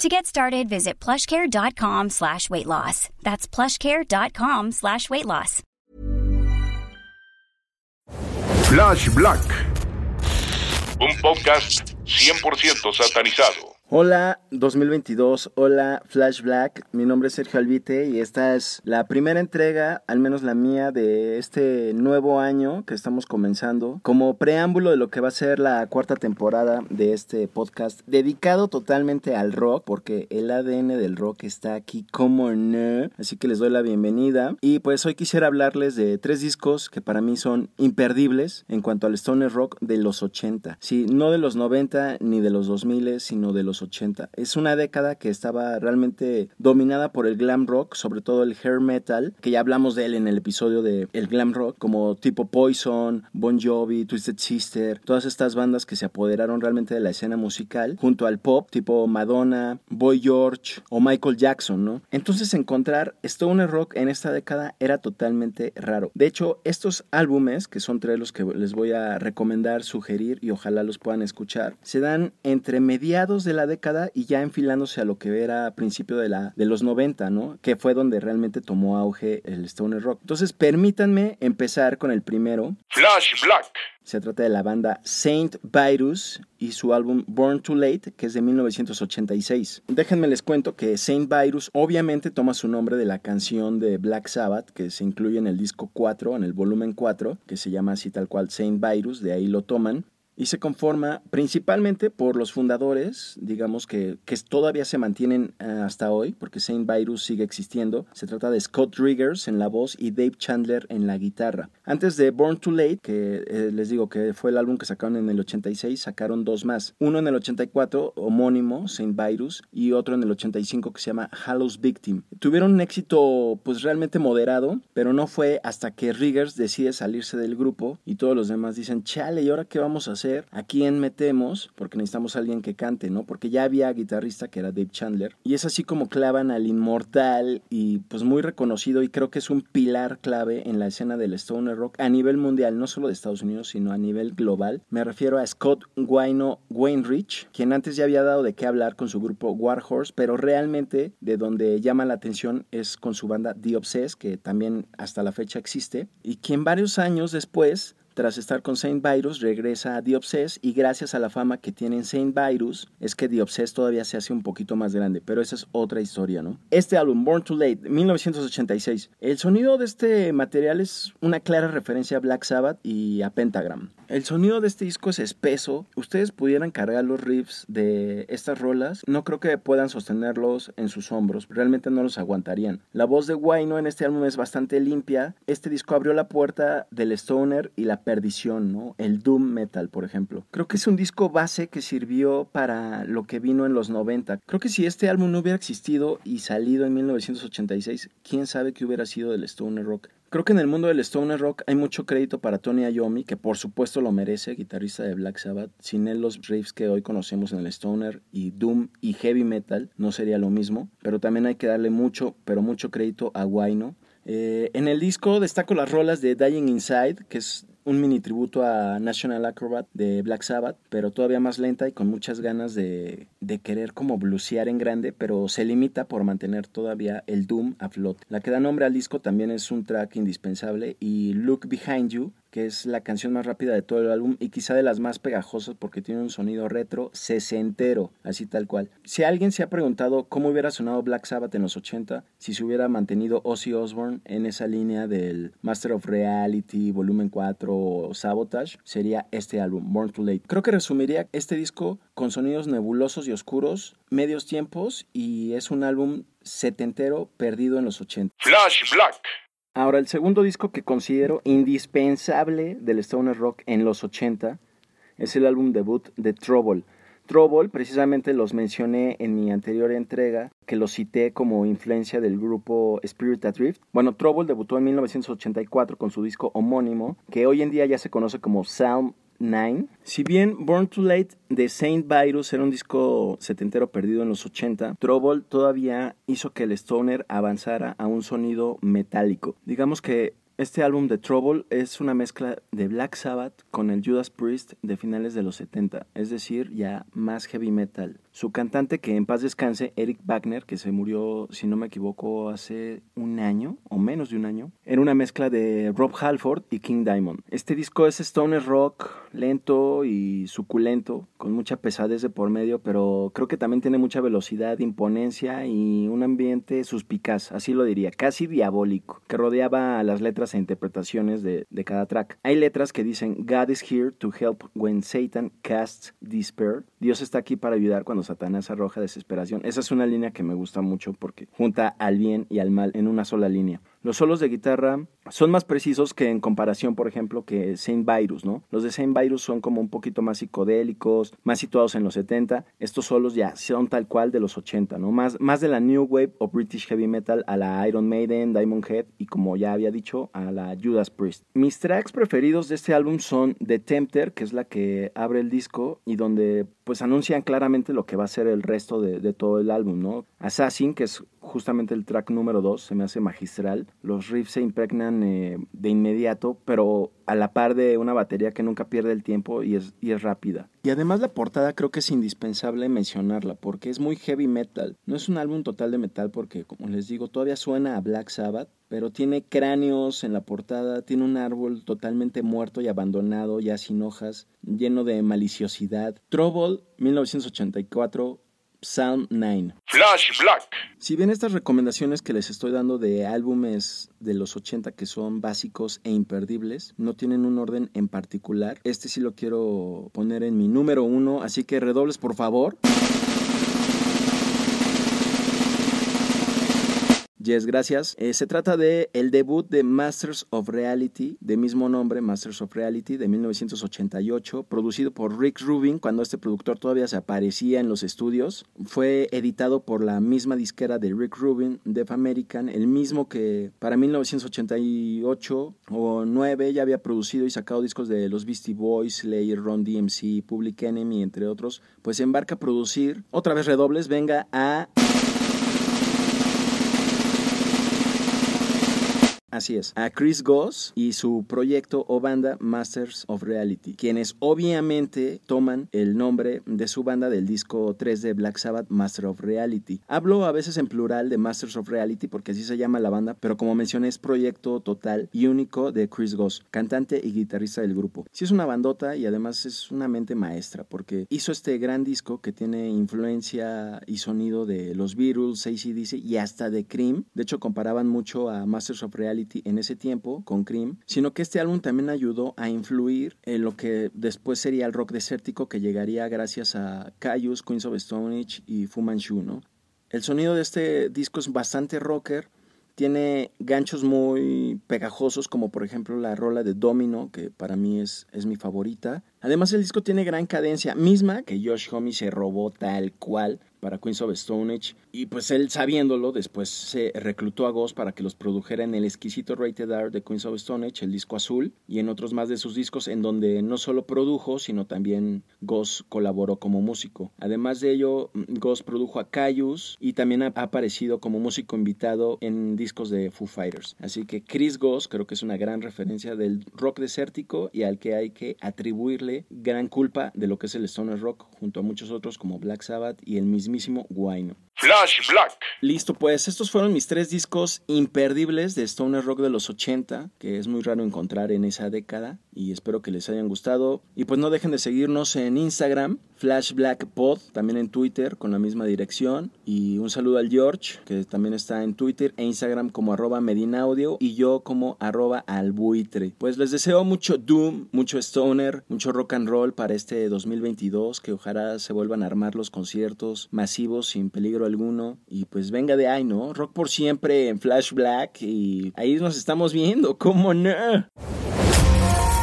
To get started, visit plushcare.com slash weight loss. That's plushcare.com slash weight loss. Flash Black. Un podcast 100% satanizado. Hola 2022, hola Flash Black, mi nombre es Sergio Albite y esta es la primera entrega, al menos la mía, de este nuevo año que estamos comenzando, como preámbulo de lo que va a ser la cuarta temporada de este podcast, dedicado totalmente al rock, porque el ADN del rock está aquí como no, así que les doy la bienvenida. Y pues hoy quisiera hablarles de tres discos que para mí son imperdibles en cuanto al stoner rock de los 80, sí, no de los 90 ni de los 2000, sino de los 80. Es una década que estaba realmente dominada por el glam rock, sobre todo el hair metal, que ya hablamos de él en el episodio de el glam rock, como tipo Poison, Bon Jovi, Twisted Sister, todas estas bandas que se apoderaron realmente de la escena musical, junto al pop, tipo Madonna, Boy George o Michael Jackson, ¿no? Entonces encontrar stoner rock en esta década era totalmente raro. De hecho, estos álbumes, que son tres los que les voy a recomendar, sugerir y ojalá los puedan escuchar, se dan entre mediados de la década y ya enfilándose a lo que era a principio de, la, de los 90, ¿no? Que fue donde realmente tomó auge el stoner rock. Entonces, permítanme empezar con el primero. Flash Black. Se trata de la banda Saint Virus y su álbum Born Too Late, que es de 1986. Déjenme les cuento que Saint Virus obviamente toma su nombre de la canción de Black Sabbath, que se incluye en el disco 4, en el volumen 4, que se llama así tal cual Saint Virus, de ahí lo toman y se conforma principalmente por los fundadores, digamos que, que todavía se mantienen eh, hasta hoy, porque Saint Virus sigue existiendo. Se trata de Scott Riggers en la voz y Dave Chandler en la guitarra. Antes de Born Too Late, que eh, les digo que fue el álbum que sacaron en el 86, sacaron dos más. Uno en el 84, homónimo, Saint Virus, y otro en el 85 que se llama Hallows Victim. Tuvieron un éxito pues realmente moderado, pero no fue hasta que Riggers decide salirse del grupo y todos los demás dicen, chale, ¿y ahora qué vamos a hacer? ¿A quién metemos? Porque necesitamos a alguien que cante, ¿no? Porque ya había guitarrista que era Dave Chandler. Y es así como clavan al inmortal y pues muy reconocido y creo que es un pilar clave en la escena del stoner rock a nivel mundial, no solo de Estados Unidos, sino a nivel global. Me refiero a Scott Guayno Wainrich, quien antes ya había dado de qué hablar con su grupo Warhorse, pero realmente de donde llama la atención es con su banda The Obsessed, que también hasta la fecha existe, y quien varios años después tras estar con Saint Virus, regresa a The y gracias a la fama que tiene Saint Virus, es que The todavía se hace un poquito más grande, pero esa es otra historia, ¿no? Este álbum, Born Too Late, 1986. El sonido de este material es una clara referencia a Black Sabbath y a Pentagram. El sonido de este disco es espeso. Ustedes pudieran cargar los riffs de estas rolas. No creo que puedan sostenerlos en sus hombros. Realmente no los aguantarían. La voz de Wayno en este álbum es bastante limpia. Este disco abrió la puerta del stoner y la perdición, ¿no? El doom metal, por ejemplo. Creo que es un disco base que sirvió para lo que vino en los 90. Creo que si este álbum no hubiera existido y salido en 1986, quién sabe qué hubiera sido del stoner rock. Creo que en el mundo del stoner rock hay mucho crédito para Tony Iommi, que por supuesto lo merece, guitarrista de Black Sabbath. Sin él los riffs que hoy conocemos en el stoner y doom y heavy metal no sería lo mismo. Pero también hay que darle mucho, pero mucho crédito a Guayno. Eh, en el disco destaco las rolas de Dying Inside, que es un mini tributo a National Acrobat de Black Sabbath, pero todavía más lenta y con muchas ganas de, de querer como blusear en grande, pero se limita por mantener todavía el Doom a flote. La que da nombre al disco también es un track indispensable y Look Behind You, que es la canción más rápida de todo el álbum y quizá de las más pegajosas porque tiene un sonido retro sesentero, así tal cual. Si alguien se ha preguntado cómo hubiera sonado Black Sabbath en los 80 si se hubiera mantenido Ozzy Osbourne en esa línea del Master of Reality, Volumen 4 o Sabotage, sería este álbum, Born Too Late. Creo que resumiría este disco con sonidos nebulosos y oscuros, medios tiempos y es un álbum setentero perdido en los 80. Flash Black. Ahora, el segundo disco que considero indispensable del Stoner Rock en los 80 es el álbum debut de Trouble. Trouble, precisamente los mencioné en mi anterior entrega, que lo cité como influencia del grupo Spirit Adrift. Bueno, Trouble debutó en 1984 con su disco homónimo, que hoy en día ya se conoce como Psalm si bien Born Too Late de Saint Virus era un disco setentero perdido en los 80, Trouble todavía hizo que el Stoner avanzara a un sonido metálico. Digamos que este álbum de Trouble es una mezcla de Black Sabbath con el Judas Priest de finales de los 70, es decir, ya más heavy metal. Su cantante, que en paz descanse, Eric Wagner, que se murió, si no me equivoco, hace un año o menos de un año, era una mezcla de Rob Halford y King Diamond. Este disco es stoner rock, lento y suculento, con mucha pesadez de por medio, pero creo que también tiene mucha velocidad, imponencia y un ambiente suspicaz, así lo diría, casi diabólico, que rodeaba a las letras interpretaciones de, de cada track. Hay letras que dicen God is here to help when Satan casts despair. Dios está aquí para ayudar cuando Satanás arroja desesperación. Esa es una línea que me gusta mucho porque junta al bien y al mal en una sola línea. Los solos de guitarra son más precisos que en comparación, por ejemplo, que Saint Virus, ¿no? Los de Saint Virus son como un poquito más psicodélicos, más situados en los 70. Estos solos ya son tal cual de los 80, ¿no? Más, más de la New Wave o British Heavy Metal a la Iron Maiden, Diamond Head y como ya había dicho, a la Judas Priest. Mis tracks preferidos de este álbum son The Tempter, que es la que abre el disco y donde pues anuncian claramente lo que va a ser el resto de, todo el álbum, ¿no? Assassin, que es justamente el track número 2, se me hace magistral. Los riffs se impregnan eh, de inmediato, pero a la par de una batería que nunca pierde el tiempo y es, y es rápida. Y además la portada creo que es indispensable mencionarla porque es muy heavy metal. No es un álbum total de metal porque, como les digo, todavía suena a Black Sabbath, pero tiene cráneos en la portada, tiene un árbol totalmente muerto y abandonado, ya sin hojas, lleno de maliciosidad. Trouble, 1984, Psalm 9. Flash Black. Si bien estas recomendaciones que les estoy dando de álbumes de los 80 que son básicos e imperdibles, no tienen un orden en particular, este sí lo quiero poner en mi número uno, así que redobles por favor. Gracias. Eh, se trata de el debut de Masters of Reality, de mismo nombre, Masters of Reality, de 1988, producido por Rick Rubin, cuando este productor todavía se aparecía en los estudios. Fue editado por la misma disquera de Rick Rubin, Def American, el mismo que para 1988 o 9 ya había producido y sacado discos de los Beastie Boys, Slayer, Ron DMC, Public Enemy, entre otros. Pues embarca a producir, otra vez redobles, venga a... Así es, a Chris Goss y su proyecto o banda Masters of Reality, quienes obviamente toman el nombre de su banda del disco 3 de Black Sabbath, Master of Reality. Hablo a veces en plural de Masters of Reality porque así se llama la banda, pero como mencioné es proyecto total y único de Chris Goss, cantante y guitarrista del grupo. Sí es una bandota y además es una mente maestra porque hizo este gran disco que tiene influencia y sonido de los Beatles, ACDC y hasta de Cream. De hecho comparaban mucho a Masters of Reality en ese tiempo con Cream, sino que este álbum también ayudó a influir en lo que después sería el rock desértico que llegaría gracias a Caius, Queens of Stone Age y Fu Manchu. El sonido de este disco es bastante rocker, tiene ganchos muy pegajosos como por ejemplo la rola de Domino, que para mí es, es mi favorita. Además el disco tiene gran cadencia, misma que Josh Homme se robó tal cual para Queens of Stone Age. Y pues él sabiéndolo, después se reclutó a Ghost para que los produjera en el exquisito Rated R de Queens of Stone el disco azul, y en otros más de sus discos en donde no solo produjo, sino también Ghost colaboró como músico. Además de ello, Ghost produjo a Caius y también ha aparecido como músico invitado en discos de Foo Fighters. Así que Chris Ghost creo que es una gran referencia del rock desértico y al que hay que atribuirle gran culpa de lo que es el stoner rock junto a muchos otros como Black Sabbath y el mismísimo Guayno. Flash Black. Listo, pues estos fueron mis tres discos imperdibles de Stoner Rock de los 80, que es muy raro encontrar en esa década y espero que les hayan gustado. Y pues no dejen de seguirnos en Instagram, Flash Black Pod, también en Twitter con la misma dirección. Y un saludo al George, que también está en Twitter e Instagram como arroba Medinaudio y yo como arroba albuitre. Pues les deseo mucho Doom, mucho Stoner, mucho rock and roll para este 2022, que ojalá se vuelvan a armar los conciertos masivos sin peligro alguno. Y pues venga de ahí, ¿no? Rock por siempre en Flash Black y ahí nos estamos viendo, ¿cómo no?